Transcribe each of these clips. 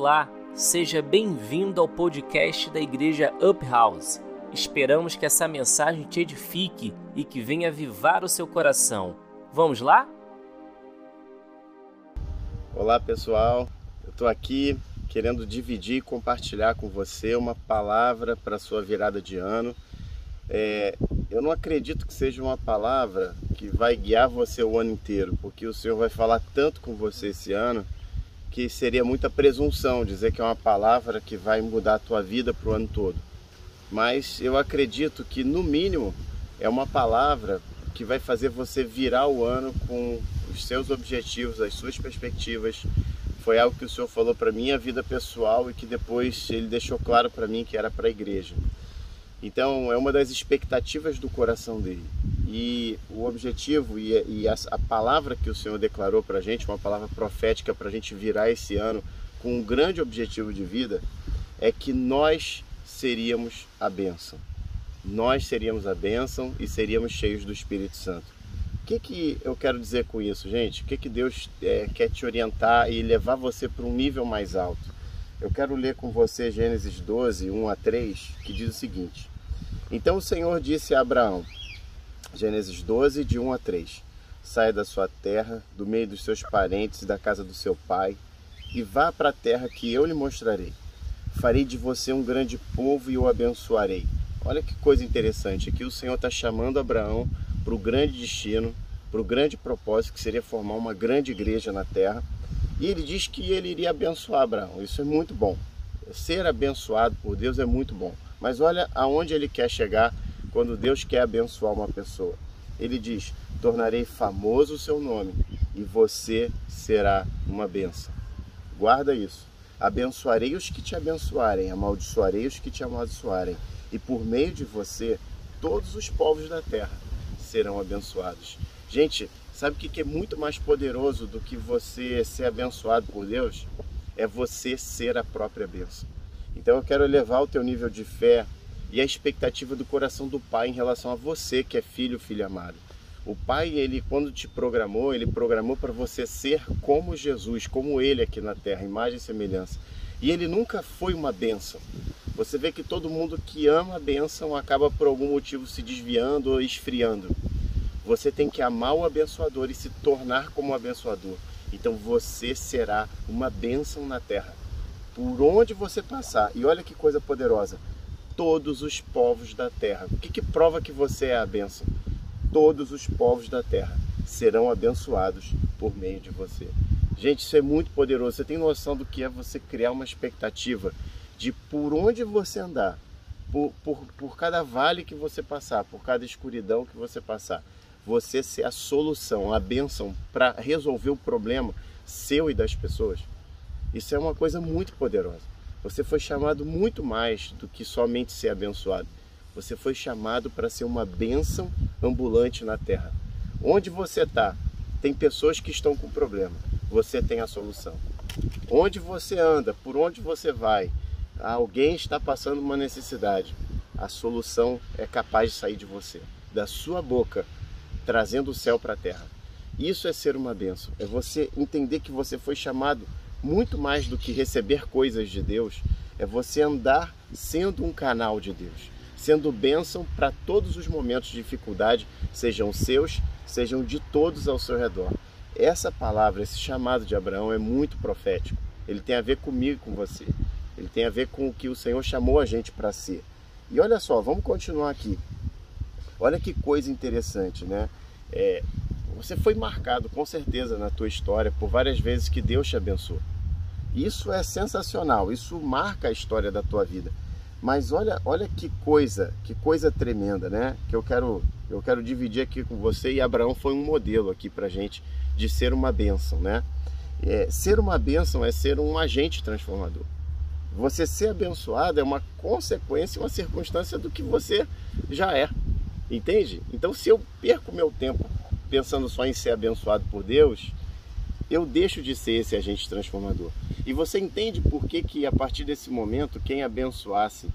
Olá, seja bem-vindo ao podcast da Igreja Up House. Esperamos que essa mensagem te edifique e que venha avivar o seu coração. Vamos lá? Olá pessoal, eu estou aqui querendo dividir e compartilhar com você uma palavra para sua virada de ano. É, eu não acredito que seja uma palavra que vai guiar você o ano inteiro, porque o Senhor vai falar tanto com você esse ano que seria muita presunção dizer que é uma palavra que vai mudar a tua vida para o ano todo. Mas eu acredito que, no mínimo, é uma palavra que vai fazer você virar o ano com os seus objetivos, as suas perspectivas. Foi algo que o Senhor falou para minha vida pessoal e que depois ele deixou claro para mim que era para a igreja. Então, é uma das expectativas do coração dele. E o objetivo e, e a, a, palavra que o Senhor declarou para a gente, uma palavra profética para a gente virar esse ano com um grande objetivo de vida, é que nós seríamos a bênção. Nós seríamos a bênção e seríamos cheios do Espírito Santo. O que, que eu quero dizer com isso, gente? O que, que Deus é, quer te orientar e levar você para um nível mais alto? Eu quero ler com você Gênesis 12, 1 a 3, que diz o seguinte: Então o Senhor disse a Abraão, Gênesis 12, de 1 a 3: Saia da sua terra, do meio dos seus parentes e da casa do seu pai, e vá para a terra que eu lhe mostrarei. Farei de você um grande povo e o abençoarei. Olha que coisa interessante. Aqui o Senhor está chamando Abraão para o grande destino, para o grande propósito que seria formar uma grande igreja na terra. E ele diz que ele iria abençoar Abraão. Isso é muito bom. Ser abençoado por Deus é muito bom. Mas olha aonde ele quer chegar quando Deus quer abençoar uma pessoa. Ele diz: Tornarei famoso o seu nome e você será uma benção. Guarda isso. Abençoarei os que te abençoarem, amaldiçoarei os que te amaldiçoarem, e por meio de você, todos os povos da terra serão abençoados. Gente, sabe o que é muito mais poderoso do que você ser abençoado por Deus? É você ser a própria bênção. Então eu quero elevar o teu nível de fé, e a expectativa do coração do pai em relação a você que é filho, filho amado. O pai, ele quando te programou, ele programou para você ser como Jesus, como ele aqui na terra, imagem e semelhança. E ele nunca foi uma bênção. Você vê que todo mundo que ama a bênção acaba por algum motivo se desviando ou esfriando. Você tem que amar o abençoador e se tornar como o abençoador. Então você será uma bênção na terra. Por onde você passar, e olha que coisa poderosa, todos os povos da terra. O que, que prova que você é a bênção? Todos os povos da terra serão abençoados por meio de você. Gente, isso é muito poderoso. Você tem noção do que é você criar uma expectativa de por onde você andar, por, por, por cada vale que você passar, por cada escuridão que você passar, você ser a solução, a bênção para resolver o problema seu e das pessoas. Isso é uma coisa muito poderosa. Você foi chamado muito mais do que somente ser abençoado. Você foi chamado para ser uma bênção ambulante na terra. Onde você está, tem pessoas que estão com problema. Você tem a solução. Onde você anda, por onde você vai, alguém está passando uma necessidade. A solução é capaz de sair de você, da sua boca, trazendo o céu para a terra. Isso é ser uma bênção. É você entender que você foi chamado muito mais do que receber coisas de Deus, é você andar sendo um canal de Deus, sendo bênção para todos os momentos de dificuldade, sejam seus, sejam de todos ao seu redor. Essa palavra, esse chamado de Abraão é muito profético. Ele tem a ver comigo e com você. Ele tem a ver com o que o Senhor chamou a gente para ser. E olha só, vamos continuar aqui. Olha que coisa interessante, né? É, você foi marcado com certeza na tua história por várias vezes que Deus te abençoou. Isso é sensacional, isso marca a história da tua vida. Mas olha, olha que coisa, que coisa tremenda, né? Que eu quero, eu quero dividir aqui com você e Abraão foi um modelo aqui para gente de ser uma bênção, né? É, ser uma bênção é ser um agente transformador. Você ser abençoado é uma consequência, uma circunstância do que você já é, entende? Então, se eu perco meu tempo pensando só em ser abençoado por Deus, eu deixo de ser esse agente transformador. E você entende por que, que a partir desse momento, quem abençoasse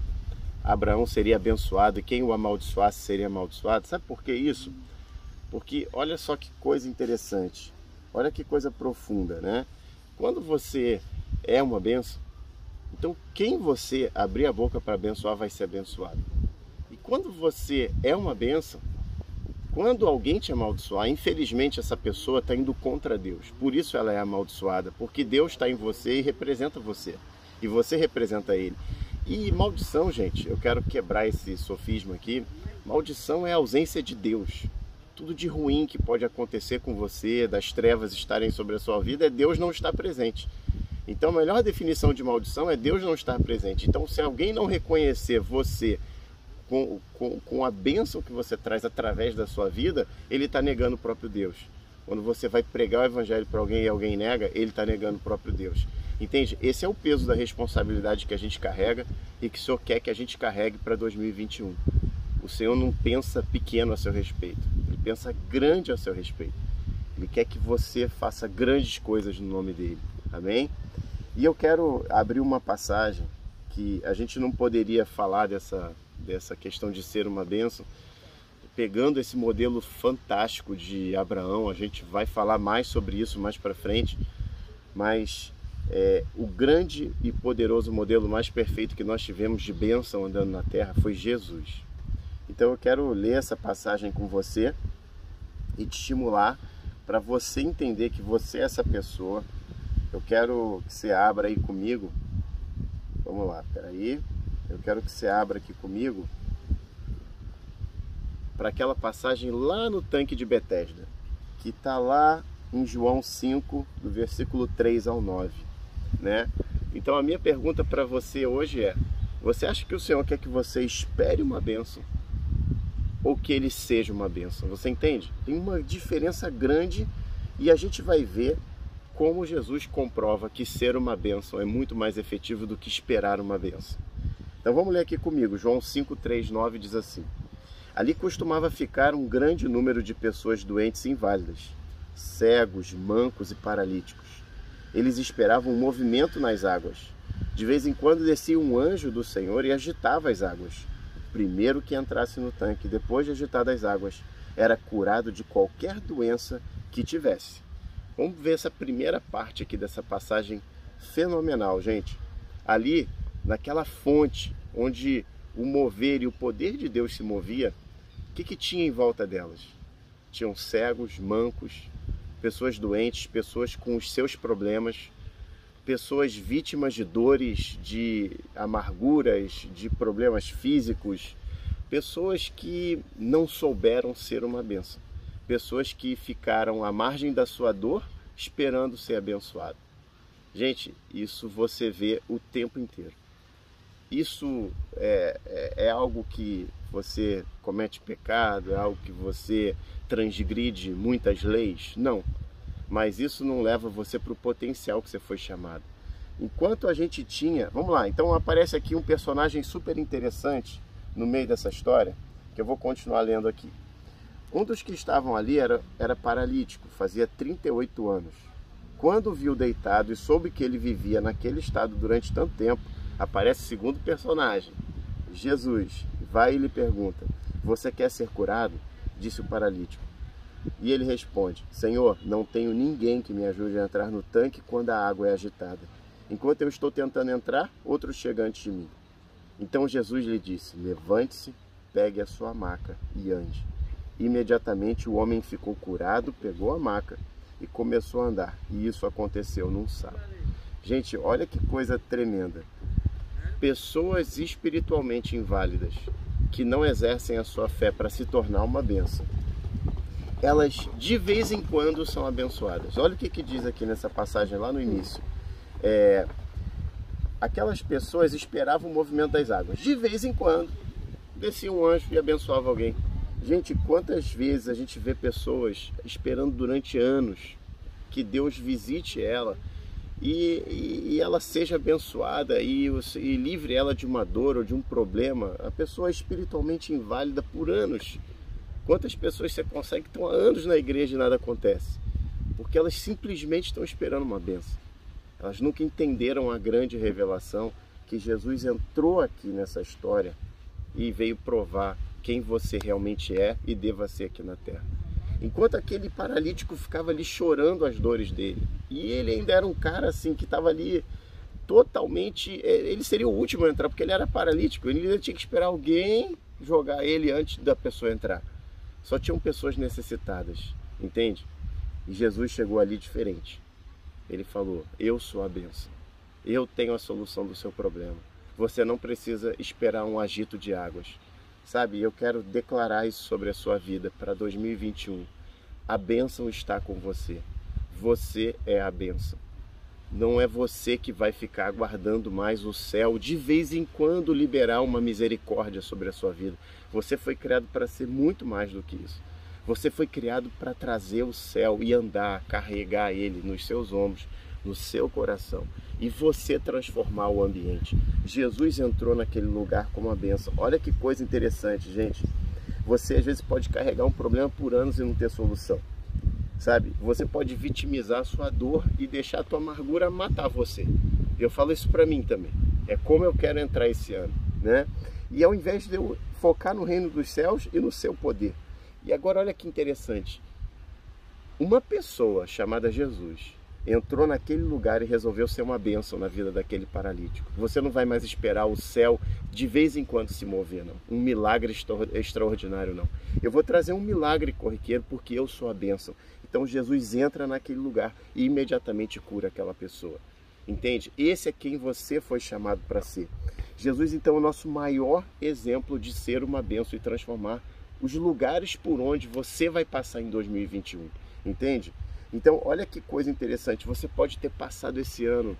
Abraão seria abençoado e quem o amaldiçoasse seria amaldiçoado? Sabe por que isso? Porque olha só que coisa interessante, olha que coisa profunda, né? Quando você é uma benção, Então, quem você abrir a boca para abençoar vai ser abençoado. E quando você é uma bênção, quando alguém te amaldiçoar, infelizmente essa pessoa está indo contra Deus. Por isso ela é amaldiçoada, porque Deus está em você e representa você. E você representa Ele. E maldição, gente, eu quero quebrar esse sofisma aqui. Maldição é a ausência de Deus. Tudo de ruim que pode acontecer com você, das trevas estarem sobre a sua vida, é Deus não estar presente. Então, a melhor definição de maldição é Deus não estar presente. Então, se alguém não reconhecer você com, com, com a bênção que você traz através da sua vida, ele está negando o próprio Deus. Quando você vai pregar o evangelho para alguém e alguém nega, ele está negando o próprio Deus. Entende? Esse é o peso da responsabilidade que a gente carrega e que o Senhor quer que a gente carregue para 2021. O Senhor não pensa pequeno a seu respeito, ele pensa grande a seu respeito. Ele quer que você faça grandes coisas no nome dele. Amém? E eu quero abrir uma passagem que a gente não poderia falar dessa, dessa questão de ser uma bênção pegando esse modelo fantástico de Abraão. A gente vai falar mais sobre isso mais para frente, mas é, o grande e poderoso modelo mais perfeito que nós tivemos de bênção andando na terra foi Jesus. Então eu quero ler essa passagem com você e te estimular para você entender que você é essa pessoa. Eu quero que você abra aí comigo. Vamos lá, peraí. Eu quero que você abra aqui comigo para aquela passagem lá no tanque de Betesda, que está lá em João 5, do versículo 3 ao 9 né? Então a minha pergunta para você hoje é: você acha que o Senhor quer que você espere uma bênção ou que ele seja uma bênção? Você entende? Tem uma diferença grande e a gente vai ver como Jesus comprova que ser uma bênção é muito mais efetivo do que esperar uma bênção. Então vamos ler aqui comigo. João 5:3-9 diz assim: Ali costumava ficar um grande número de pessoas doentes e inválidas, cegos, mancos e paralíticos eles esperavam um movimento nas águas. De vez em quando descia um anjo do Senhor e agitava as águas. Primeiro que entrasse no tanque, depois de agitar as águas, era curado de qualquer doença que tivesse. Vamos ver essa primeira parte aqui dessa passagem fenomenal, gente. Ali, naquela fonte onde o mover e o poder de Deus se movia, o que, que tinha em volta delas? Tinham cegos, mancos, pessoas doentes, pessoas com os seus problemas, pessoas vítimas de dores, de amarguras, de problemas físicos, pessoas que não souberam ser uma benção, pessoas que ficaram à margem da sua dor esperando ser abençoado. Gente, isso você vê o tempo inteiro. Isso é, é, é algo que você comete pecado, é algo que você transgride muitas leis. Não. Mas isso não leva você para o potencial que você foi chamado. Enquanto a gente tinha. Vamos lá, então aparece aqui um personagem super interessante no meio dessa história, que eu vou continuar lendo aqui. Um dos que estavam ali era, era paralítico, fazia 38 anos. Quando viu deitado e soube que ele vivia naquele estado durante tanto tempo, aparece o segundo personagem, Jesus. Vai e lhe pergunta: Você quer ser curado? Disse o paralítico. E ele responde: Senhor, não tenho ninguém que me ajude a entrar no tanque quando a água é agitada. Enquanto eu estou tentando entrar, outro chega antes de mim. Então Jesus lhe disse: Levante-se, pegue a sua maca e ande. Imediatamente o homem ficou curado, pegou a maca e começou a andar. E isso aconteceu num sábado. Gente, olha que coisa tremenda. Pessoas espiritualmente inválidas que não exercem a sua fé para se tornar uma bênção elas de vez em quando são abençoadas. Olha o que, que diz aqui nessa passagem lá no início. É, aquelas pessoas esperavam o movimento das águas. De vez em quando descia um anjo e abençoava alguém. Gente, quantas vezes a gente vê pessoas esperando durante anos que Deus visite ela e, e, ela seja abençoada e, e livre ela de uma dor ou de um problema. A pessoa é espiritualmente inválida por anos Quantas pessoas você consegue que estão há anos na igreja e nada acontece? Porque elas simplesmente estão esperando uma benção. Elas nunca entenderam a grande revelação que Jesus entrou aqui nessa história e veio provar quem você realmente é e deva ser aqui na terra. Enquanto aquele paralítico ficava ali chorando as dores dele, e ele ainda era um cara assim que estava ali totalmente. É, ele seria o último a entrar, porque ele era paralítico. Ele ainda tinha que esperar alguém jogar ele antes da pessoa entrar. Só tinham pessoas necessitadas, entende? E Jesus chegou ali diferente. Ele falou: Eu sou a benção. Eu tenho a solução do seu problema. Você não precisa esperar um agito de águas. Sabe, eu quero declarar isso sobre a sua vida para 2021. A bênção está com você. Você é a bênção. Não é você que vai ficar aguardando mais o céu, de vez em quando liberar uma misericórdia sobre a sua vida. Você foi criado para ser muito mais do que isso. Você foi criado para trazer o céu e andar, carregar ele nos seus ombros, no seu coração e você transformar o ambiente. Jesus entrou naquele lugar como uma benção. Olha que coisa interessante, gente. Você às vezes pode carregar um problema por anos e não ter solução. Sabe? Você pode vitimizar a sua dor e deixar a tua amargura matar você. Eu falo isso para mim também. É como eu quero entrar esse ano, né? E ao invés de eu focar no reino dos céus e no seu poder. E agora olha que interessante. Uma pessoa chamada Jesus, entrou naquele lugar e resolveu ser uma bênção na vida daquele paralítico. Você não vai mais esperar o céu de vez em quando se mover, não. Um milagre extraordinário, não. Eu vou trazer um milagre corriqueiro porque eu sou a bênção. Então Jesus entra naquele lugar e imediatamente cura aquela pessoa. Entende? Esse é quem você foi chamado para ser. Jesus, então, é o nosso maior exemplo de ser uma bênção e transformar os lugares por onde você vai passar em 2021. Entende? Então, olha que coisa interessante. Você pode ter passado esse ano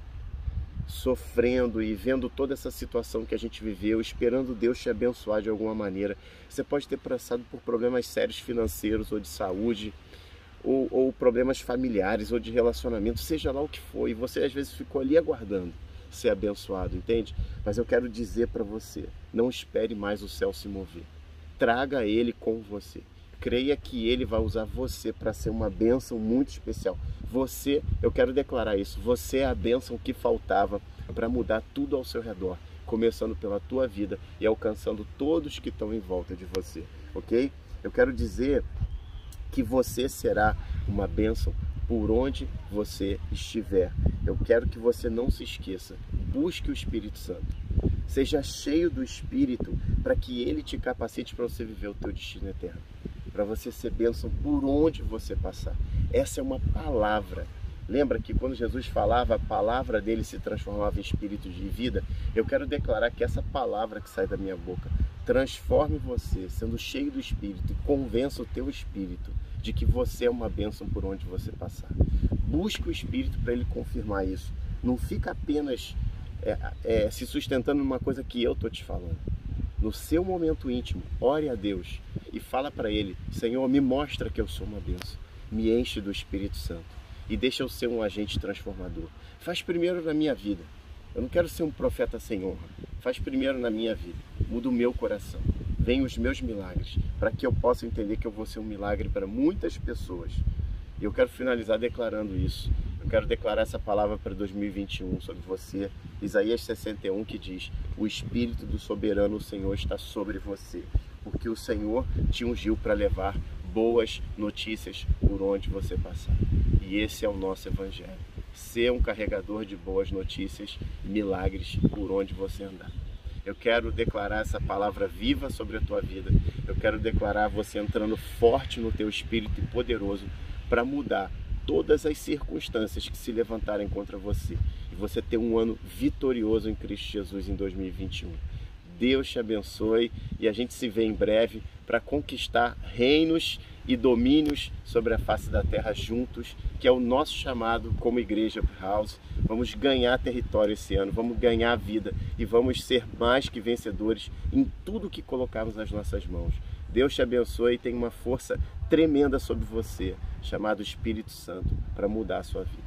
sofrendo e vendo toda essa situação que a gente viveu, esperando Deus te abençoar de alguma maneira. Você pode ter passado por problemas sérios financeiros ou de saúde, ou, ou problemas familiares ou de relacionamento, seja lá o que for. E você às vezes ficou ali aguardando ser abençoado, entende? Mas eu quero dizer para você: não espere mais o céu se mover. Traga ele com você creia que Ele vai usar você para ser uma bênção muito especial. Você, eu quero declarar isso, você é a bênção que faltava para mudar tudo ao seu redor, começando pela tua vida e alcançando todos que estão em volta de você, ok? Eu quero dizer que você será uma bênção por onde você estiver. Eu quero que você não se esqueça. Busque o Espírito Santo. Seja cheio do Espírito para que ele te capacite para você viver o teu destino eterno para você ser bênção por onde você passar. Essa é uma palavra. Lembra que quando Jesus falava, a palavra dele se transformava em espírito de vida? Eu quero declarar que essa palavra que sai da minha boca transforme você, sendo cheio do espírito, e convença o teu espírito de que você é uma bênção por onde você passar. Busque o espírito para ele confirmar isso. Não fica apenas é, é, se sustentando numa coisa que eu estou te falando no seu momento íntimo, ore a Deus e fala para Ele: Senhor, me mostra que eu sou uma benção, me enche do Espírito Santo e deixa eu ser um agente transformador. Faz primeiro na minha vida. Eu não quero ser um profeta sem honra. Faz primeiro na minha vida. Muda o meu coração. Vem os meus milagres, para que eu possa entender que eu vou ser um milagre para muitas pessoas. E eu quero finalizar declarando isso. Eu quero declarar essa palavra para 2021 sobre você. Isaías 61 que diz: O Espírito do soberano Senhor está sobre você, porque o Senhor te ungiu para levar boas notícias por onde você passar. E esse é o nosso evangelho. Ser um carregador de boas notícias, milagres por onde você andar. Eu quero declarar essa palavra viva sobre a tua vida. Eu quero declarar você entrando forte no teu espírito e poderoso para mudar todas as circunstâncias que se levantarem contra você e você ter um ano vitorioso em Cristo Jesus em 2021. Deus te abençoe e a gente se vê em breve para conquistar reinos e domínios sobre a face da terra juntos, que é o nosso chamado como igreja House. Vamos ganhar território esse ano, vamos ganhar vida e vamos ser mais que vencedores em tudo que colocarmos nas nossas mãos. Deus te abençoe e tem uma força tremenda sobre você, chamado Espírito Santo, para mudar a sua vida.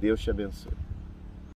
Deus te abençoe.